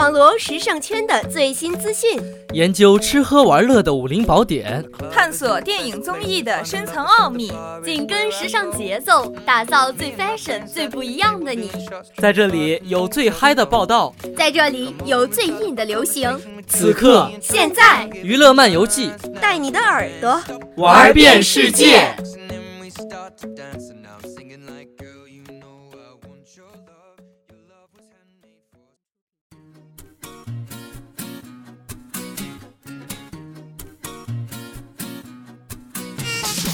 网罗时尚圈的最新资讯，研究吃喝玩乐的武林宝典，探索电影综艺的深层奥秘，紧跟时尚节奏，打造最 fashion、最不一样的你。在这里有最嗨的报道，在这里有最硬的流行。此刻，现在，娱乐漫游记。带你的耳朵。玩遍世界。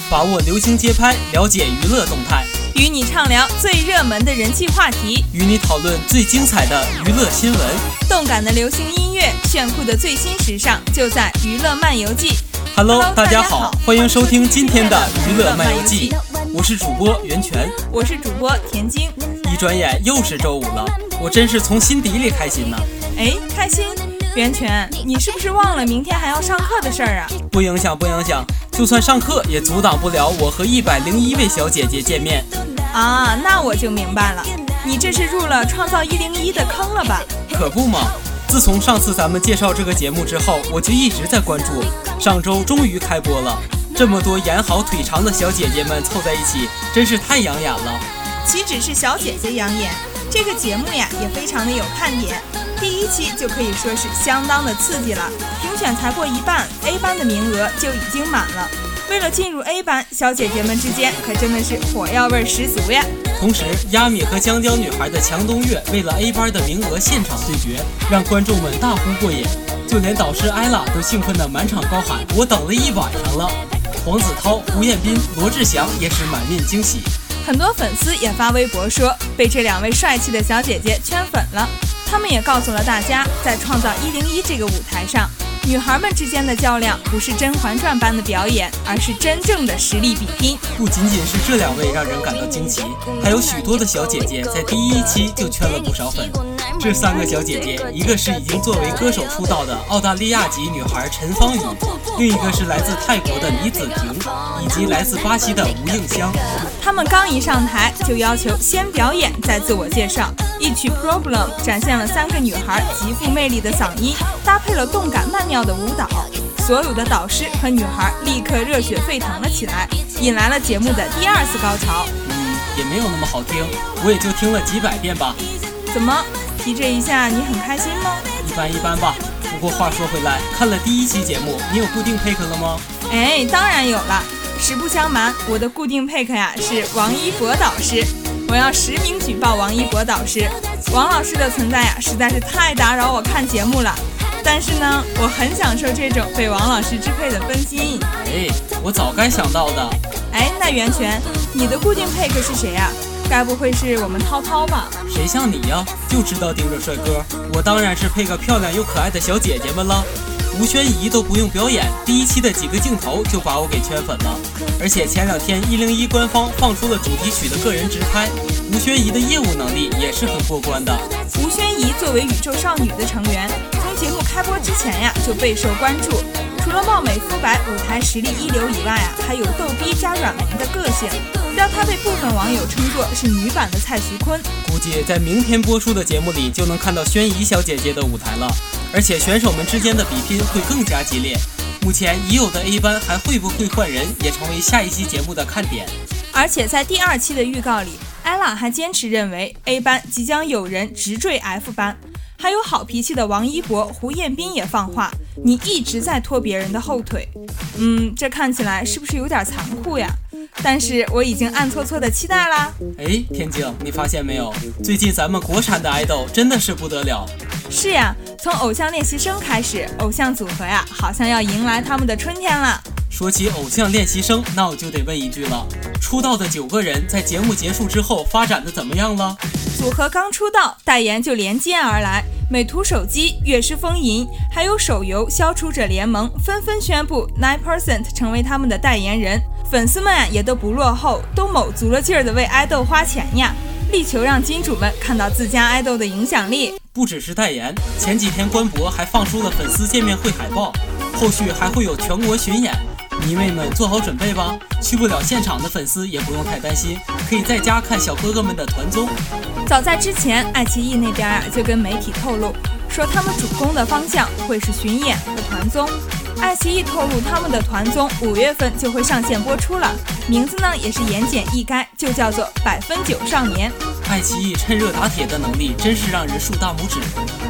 把握流行街拍，了解娱乐动态，与你畅聊最热门的人气话题，与你讨论最精彩的娱乐新闻，动感的流行音乐，炫酷的最新时尚，就在《娱乐漫游记》。Hello，大家好，欢迎收听今天的《娱乐漫游记》，我是主播袁泉，我是主播田晶。一转眼又是周五了，我真是从心底里开心呢。哎，开心。袁泉，你是不是忘了明天还要上课的事儿啊？不影响，不影响。就算上课，也阻挡不了我和一百零一位小姐姐见面。啊，那我就明白了，你这是入了创造一零一的坑了吧？可不嘛！自从上次咱们介绍这个节目之后，我就一直在关注。上周终于开播了，这么多眼好腿长的小姐姐们凑在一起，真是太养眼了。岂止是小姐姐养眼，这个节目呀也非常的有看点。第一期就可以说是相当的刺激了，评选才过一半，A 班的名额就已经满了。为了进入 A 班，小姐姐们之间可真的是火药味十足呀。同时，亚米和香蕉女孩的强东月为了 A 班的名额现场对决，让观众们大呼过瘾，就连导师艾拉都兴奋的满场高喊：“我等了一晚上了！”黄子韬、胡彦斌、罗志祥也是满面惊喜。很多粉丝也发微博说，被这两位帅气的小姐姐圈粉了。他们也告诉了大家，在创造一零一这个舞台上，女孩们之间的较量不是《甄嬛传》般的表演，而是真正的实力比拼。不仅仅是这两位让人感到惊奇，还有许多的小姐姐在第一期就圈了不少粉。这三个小姐姐，一个是已经作为歌手出道的澳大利亚籍女孩陈芳宇，另一个是来自泰国的李子婷，以及来自巴西的吴映香。她们刚一上台，就要求先表演再自我介绍。一曲《Problem》展现了三个女孩极富魅力的嗓音，搭配了动感曼妙的舞蹈，所有的导师和女孩立刻热血沸腾了起来，引来了节目的第二次高潮。嗯，也没有那么好听，我也就听了几百遍吧。怎么提这一下你很开心吗？一般一般吧。不过话说回来，看了第一期节目，你有固定 pick 了吗？哎，当然有了。实不相瞒，我的固定 pick 呀是王一博导师。我要实名举报王一博导师，王老师的存在呀，实在是太打扰我看节目了。但是呢，我很享受这种被王老师支配的分心。哎，我早该想到的。哎，那袁泉，你的固定配客是谁呀？该不会是我们涛涛吧？谁像你呀，就知道盯着帅哥。我当然是配个漂亮又可爱的小姐姐们了。吴宣仪都不用表演，第一期的几个镜头就把我给圈粉了。而且前两天一零一官方放出了主题曲的个人直拍，吴宣仪的业务能力也是很过关的。吴宣仪作为宇宙少女的成员，从节目开播之前呀就备受关注。除了貌美肤白、舞台实力一流以外啊，还有逗逼加软萌的个性，让她被部分网友称作是女版的蔡徐坤。估计在明天播出的节目里就能看到宣仪小姐姐的舞台了。而且选手们之间的比拼会更加激烈。目前已有的 A 班还会不会换人，也成为下一期节目的看点。而且在第二期的预告里，艾拉还坚持认为 A 班即将有人直坠 F 班。还有好脾气的王一博、胡彦斌也放话：“你一直在拖别人的后腿。”嗯，这看起来是不是有点残酷呀？但是我已经暗搓搓的期待啦。哎，天静，你发现没有？最近咱们国产的爱豆真的是不得了。是呀，从偶像练习生开始，偶像组合呀，好像要迎来他们的春天了。说起偶像练习生，那我就得问一句了：出道的九个人在节目结束之后发展的怎么样了？组合刚出道，代言就连接而来，美图手机、悦诗风吟，还有手游《消除者联盟》纷纷宣布 Nine Percent 成为他们的代言人。粉丝们啊也都不落后，都卯足了劲儿的为爱豆花钱呀，力求让金主们看到自家爱豆的影响力。不只是代言，前几天官博还放出了粉丝见面会海报，后续还会有全国巡演，迷妹们做好准备吧。去不了现场的粉丝也不用太担心，可以在家看小哥哥们的团综。早在之前，爱奇艺那边啊就跟媒体透露。说他们主攻的方向会是巡演和团综。爱奇艺透露，他们的团综五月份就会上线播出了，名字呢也是言简意赅，就叫做《百分九少年》。爱奇艺趁热打铁的能力真是让人竖大拇指。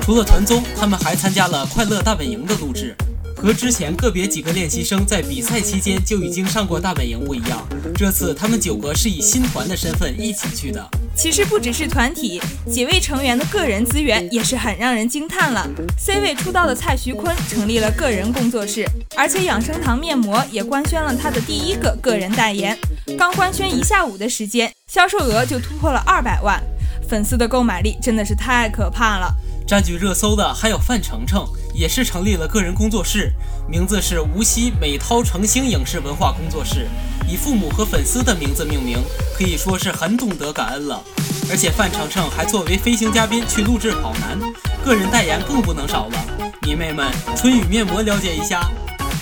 除了团综，他们还参加了《快乐大本营》的录制。和之前个别几个练习生在比赛期间就已经上过大本营不一样，这次他们九个是以新团的身份一起去的。其实不只是团体，几位成员的个人资源也是很让人惊叹了。C 位出道的蔡徐坤成立了个人工作室，而且养生堂面膜也官宣了他的第一个个人代言。刚官宣一下午的时间，销售额就突破了二百万，粉丝的购买力真的是太可怕了。占据热搜的还有范丞丞，也是成立了个人工作室，名字是无锡美涛成星影视文化工作室，以父母和粉丝的名字命名，可以说是很懂得感恩了。而且范丞丞还作为飞行嘉宾去录制《跑男》，个人代言更不能少了。迷妹们，春雨面膜了解一下。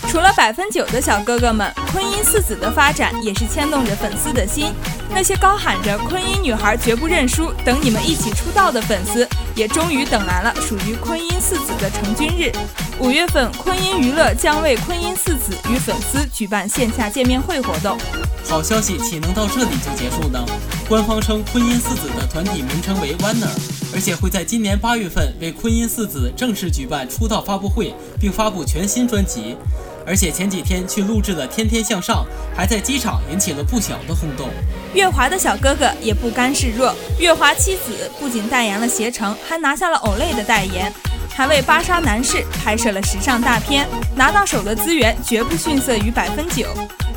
除了百分九的小哥哥们，昆音四子的发展也是牵动着粉丝的心。那些高喊着“昆音女孩绝不认输，等你们一起出道”的粉丝，也终于等来了属于昆音四子的成军日。五月份，昆音娱乐将为昆音四子与粉丝举办线下见面会活动。好消息岂能到这里就结束呢？官方称昆音四子的团体名称为 Winner，而且会在今年八月份为昆音四子正式举办出道发布会，并发布全新专辑。而且前几天去录制的《天天向上》，还在机场引起了不小的轰动。月华的小哥哥也不甘示弱，月华妻子不仅代言了携程，还拿下了 Olay 的代言，还为芭莎男士拍摄了时尚大片，拿到手的资源绝不逊色于百分九。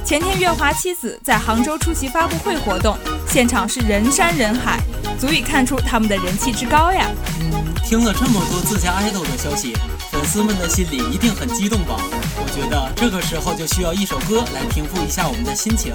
前天月华妻子在杭州出席发布会活动，现场是人山人海，足以看出他们的人气之高呀。嗯，听了这么多自家爱豆的消息。粉丝们的心里一定很激动吧？觉得这个时候就需要一首歌来平复一下我们的心情。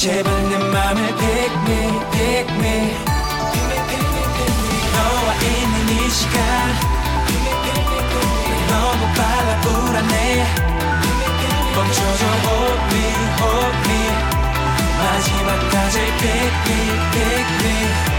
제발 내 맘을 pick me, pick me Pick me, pick me, pick me 너와 있는 이 시간 Pick me, pick me, pick me 너무 빨라 불안해 Pick me, pick me 멈춰줘 hold me, hold me 마지막까지 pick me, pick me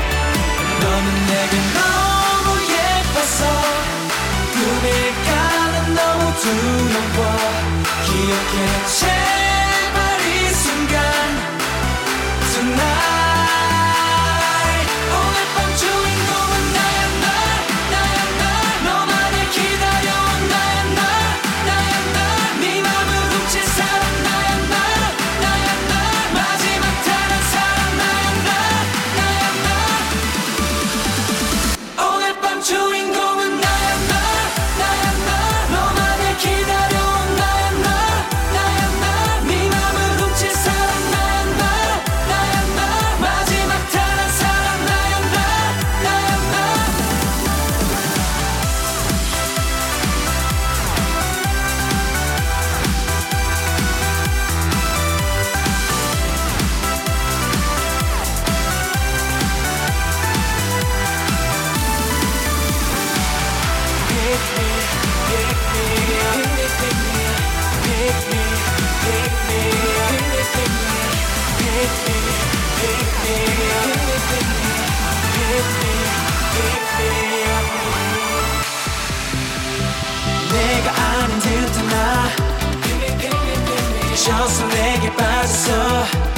So.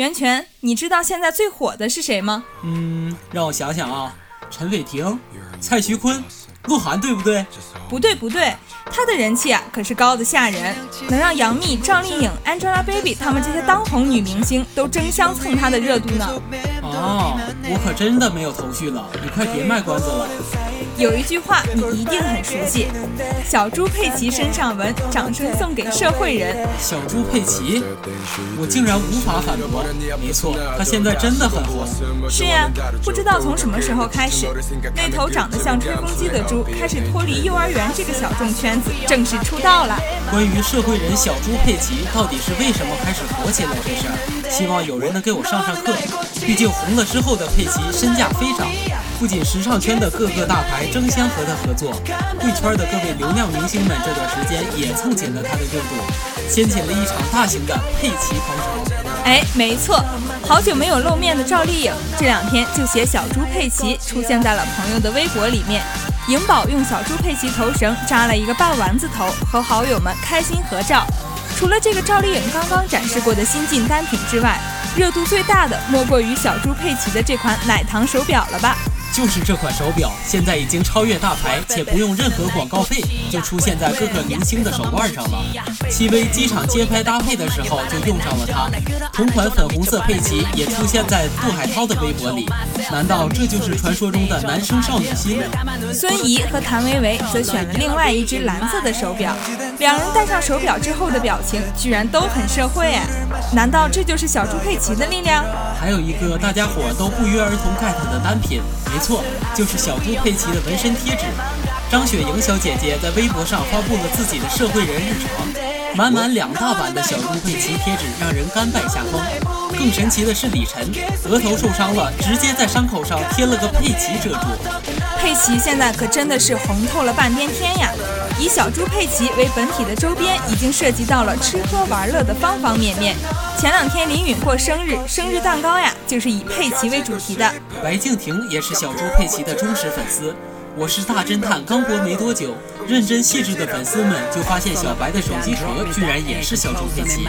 袁泉，你知道现在最火的是谁吗？嗯，让我想想啊，陈伟霆、蔡徐坤、鹿晗，对不对？不对不对，他的人气啊可是高的吓人，能让杨幂、赵丽颖、Angelababy 他们这些当红女明星都争相蹭他的热度呢。哦，我可真的没有头绪了，你快别卖关子了。有一句话你一定很熟悉：“小猪佩奇身上纹，掌声送给社会人。”小猪佩奇，我竟然无法反驳。没错，他现在真的很红。是呀，不知道从什么时候开始，那头长得像吹风机的猪开始脱离幼儿园这个小众圈子，正式出道了。关于社会人小猪佩奇到底是为什么开始火起来这事儿，希望有人能给我上上课。毕竟红了之后的佩奇身价飞涨，不仅时尚圈的各个大牌。争相和他合作，贵圈的各位流量明星们这段时间也蹭紧了他的热度，掀起了一场大型的佩奇狂潮。哎，没错，好久没有露面的赵丽颖这两天就携小猪佩奇出现在了朋友的微博里面。颖宝用小猪佩奇头绳扎了一个半丸子头，和好友们开心合照。除了这个赵丽颖刚刚展示过的新晋单品之外，热度最大的莫过于小猪佩奇的这款奶糖手表了吧？就是这款手表，现在已经超越大牌，且不用任何广告费，就出现在各个明星的手腕上了。戚薇机场街拍搭配的时候就用上了它，同款粉红色佩奇也出现在杜海涛的微博里。难道这就是传说中的男生少女心？孙怡和谭维维则选了另外一只蓝色的手表，两人戴上手表之后的表情居然都很社会哎！难道这就是小猪佩奇的力量？还有一个大家伙都不约而同 get 的单品。没错，就是小猪佩奇的纹身贴纸。张雪莹小姐姐在微博上发布了自己的社会人日常，满满两大版的小猪佩奇贴纸，让人甘拜下风。更神奇的是李晨，额头受伤了，直接在伤口上贴了个佩奇遮住。佩奇现在可真的是红透了半边天呀！以小猪佩奇为本体的周边，已经涉及到了吃喝玩乐的方方面面。前两天林允过生日，生日蛋糕呀，就是以佩奇为主题的。白敬亭也是小猪佩奇的忠实粉丝。我是大侦探刚播没多久，认真细致的粉丝们就发现小白的手机壳居然也是小猪佩奇。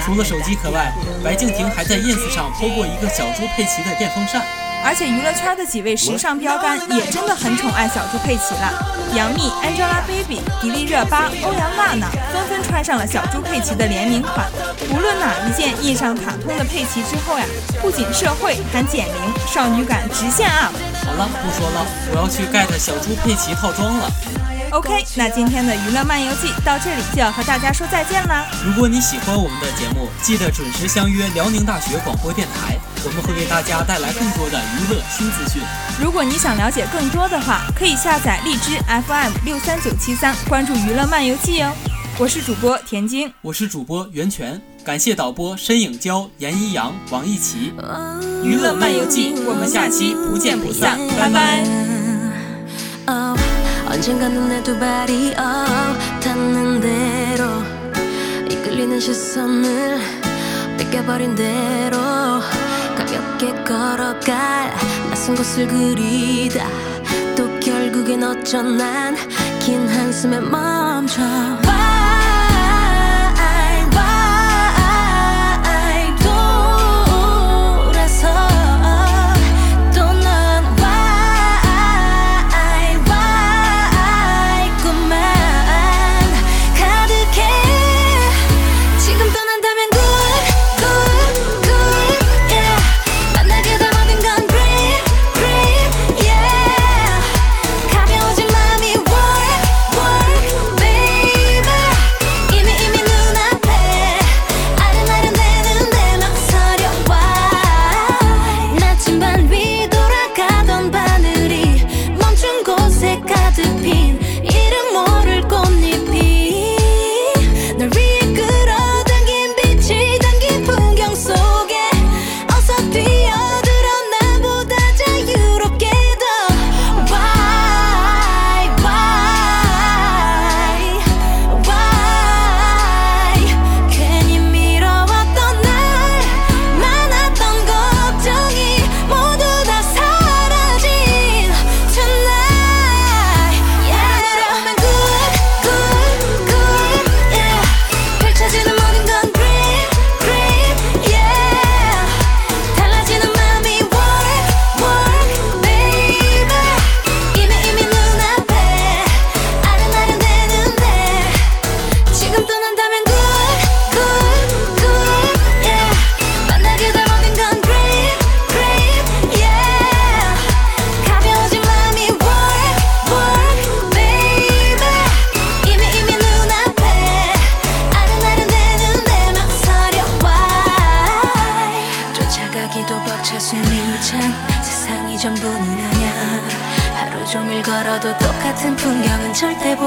除了手机壳外，白敬亭还在 ins 上 po 过一个小猪佩奇的电风扇。而且娱乐圈的几位时尚标杆也真的很宠爱小猪佩奇了，杨幂、Angelababy、迪丽热巴、欧阳娜娜纷纷穿上了小猪佩奇的联名款。无论哪一件印上卡通的佩奇之后呀，不仅社会，还减龄，少女感直线 up。好了，不说了，我要去 get 小猪佩奇套装了。OK，那今天的娱乐漫游记到这里就要和大家说再见啦。如果你喜欢我们的节目，记得准时相约辽宁大学广播电台，我们会为大家带来更多的娱乐新资讯。如果你想了解更多的话，可以下载荔枝 FM 六三九七三，关注娱乐漫游记哦。我是主播田晶，我是主播袁泉，感谢导播申影娇、严一阳、王一奇。娱乐漫游记，我们下期不见不散，拜拜。 언젠가는 내두 발이 oh, 닿는 대로 이끌리는 시선을 뺏겨버린 대로 가볍게 걸어갈 낯선 곳을 그리다 또 결국엔 어쩌난 긴 한숨에 멈춰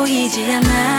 보이지 않아